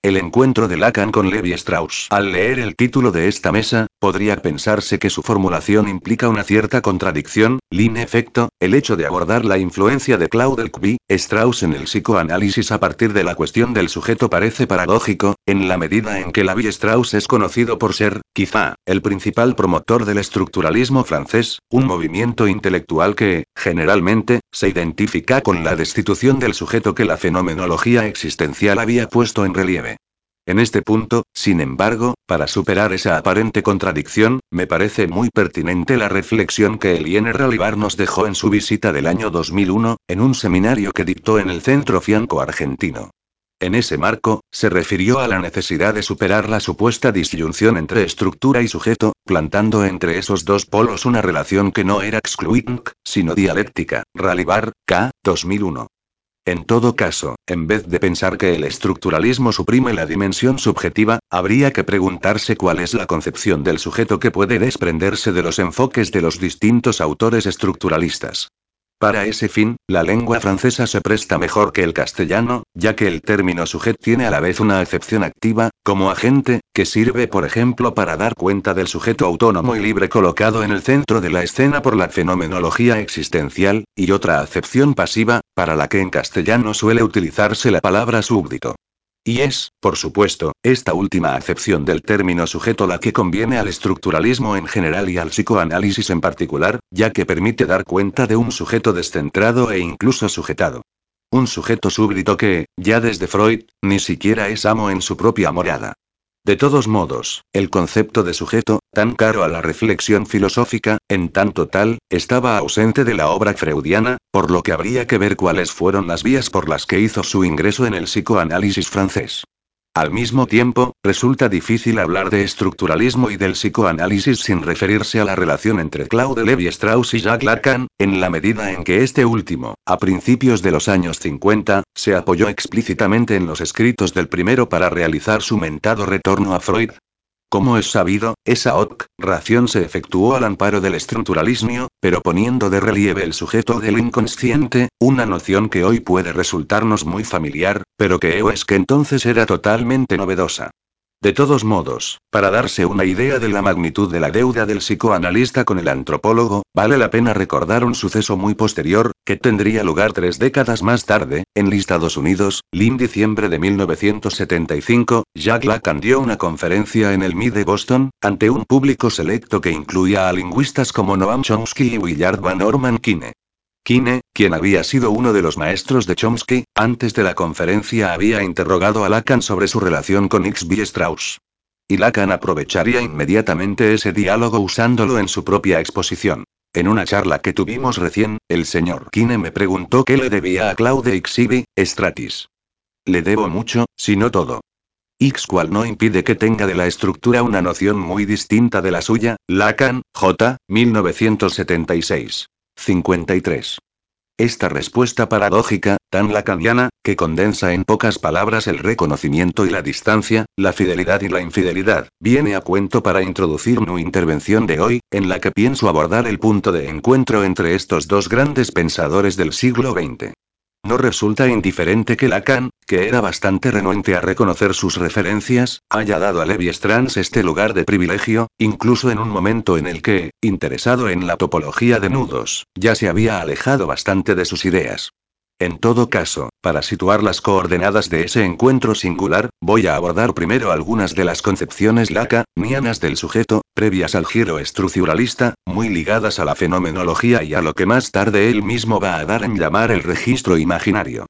El encuentro de Lacan con Levi Strauss. Al leer el título de esta mesa, podría pensarse que su formulación implica una cierta contradicción, en efecto, el hecho de abordar la influencia de Claude Levi Strauss en el psicoanálisis a partir de la cuestión del sujeto parece paradójico, en la medida en que Levi Strauss es conocido por ser, quizá, el principal promotor del estructuralismo francés, un movimiento intelectual que, generalmente, se identifica con la destitución del sujeto que la fenomenología existencial había puesto en relieve. En este punto, sin embargo, para superar esa aparente contradicción, me parece muy pertinente la reflexión que Eliene Ralibar nos dejó en su visita del año 2001, en un seminario que dictó en el Centro Fianco Argentino. En ese marco, se refirió a la necesidad de superar la supuesta disyunción entre estructura y sujeto, plantando entre esos dos polos una relación que no era excluyente, sino dialéctica. Ralibar, K. 2001. En todo caso, en vez de pensar que el estructuralismo suprime la dimensión subjetiva, habría que preguntarse cuál es la concepción del sujeto que puede desprenderse de los enfoques de los distintos autores estructuralistas. Para ese fin, la lengua francesa se presta mejor que el castellano, ya que el término sujet tiene a la vez una acepción activa, como agente, que sirve por ejemplo para dar cuenta del sujeto autónomo y libre colocado en el centro de la escena por la fenomenología existencial, y otra acepción pasiva, para la que en castellano suele utilizarse la palabra súbdito. Y es, por supuesto, esta última acepción del término sujeto la que conviene al estructuralismo en general y al psicoanálisis en particular, ya que permite dar cuenta de un sujeto descentrado e incluso sujetado. Un sujeto súbdito que, ya desde Freud, ni siquiera es amo en su propia morada. De todos modos, el concepto de sujeto, tan caro a la reflexión filosófica, en tanto tal, estaba ausente de la obra freudiana, por lo que habría que ver cuáles fueron las vías por las que hizo su ingreso en el psicoanálisis francés. Al mismo tiempo, resulta difícil hablar de estructuralismo y del psicoanálisis sin referirse a la relación entre Claude Levi-Strauss y Jacques Lacan, en la medida en que este último, a principios de los años 50, se apoyó explícitamente en los escritos del primero para realizar su mentado retorno a Freud, como es sabido, esa ración se efectuó al amparo del estructuralismo, pero poniendo de relieve el sujeto del inconsciente, una noción que hoy puede resultarnos muy familiar, pero que es que entonces era totalmente novedosa. De todos modos, para darse una idea de la magnitud de la deuda del psicoanalista con el antropólogo, vale la pena recordar un suceso muy posterior, que tendría lugar tres décadas más tarde, en Estados Unidos, en diciembre de 1975, Jack Lacan dio una conferencia en el MIT de Boston, ante un público selecto que incluía a lingüistas como Noam Chomsky y Willard Van Orman Kine. Kine, quien había sido uno de los maestros de Chomsky, antes de la conferencia había interrogado a Lacan sobre su relación con X.B. Strauss. Y Lacan aprovecharía inmediatamente ese diálogo usándolo en su propia exposición. En una charla que tuvimos recién, el señor Kine me preguntó qué le debía a Claude X.B. Stratis. Le debo mucho, si no todo. X cual no impide que tenga de la estructura una noción muy distinta de la suya, Lacan, J. 1976. 53. Esta respuesta paradójica, tan lacaniana, que condensa en pocas palabras el reconocimiento y la distancia, la fidelidad y la infidelidad, viene a cuento para introducir mi intervención de hoy, en la que pienso abordar el punto de encuentro entre estos dos grandes pensadores del siglo XX. No resulta indiferente que Lacan, que era bastante renuente a reconocer sus referencias, haya dado a Levi Strauss este lugar de privilegio, incluso en un momento en el que, interesado en la topología de nudos, ya se había alejado bastante de sus ideas. En todo caso, para situar las coordenadas de ese encuentro singular, voy a abordar primero algunas de las concepciones lacanianas del sujeto, previas al giro estructuralista, muy ligadas a la fenomenología y a lo que más tarde él mismo va a dar en llamar el registro imaginario.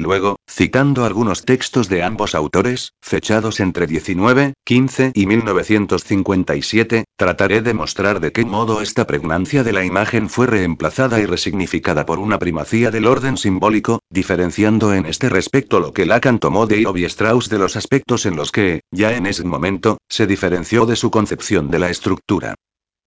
Luego, citando algunos textos de ambos autores, fechados entre 19, 15 y 1957, trataré de mostrar de qué modo esta pregnancia de la imagen fue reemplazada y resignificada por una primacía del orden simbólico, diferenciando en este respecto lo que Lacan tomó de Iov y Strauss de los aspectos en los que, ya en ese momento, se diferenció de su concepción de la estructura.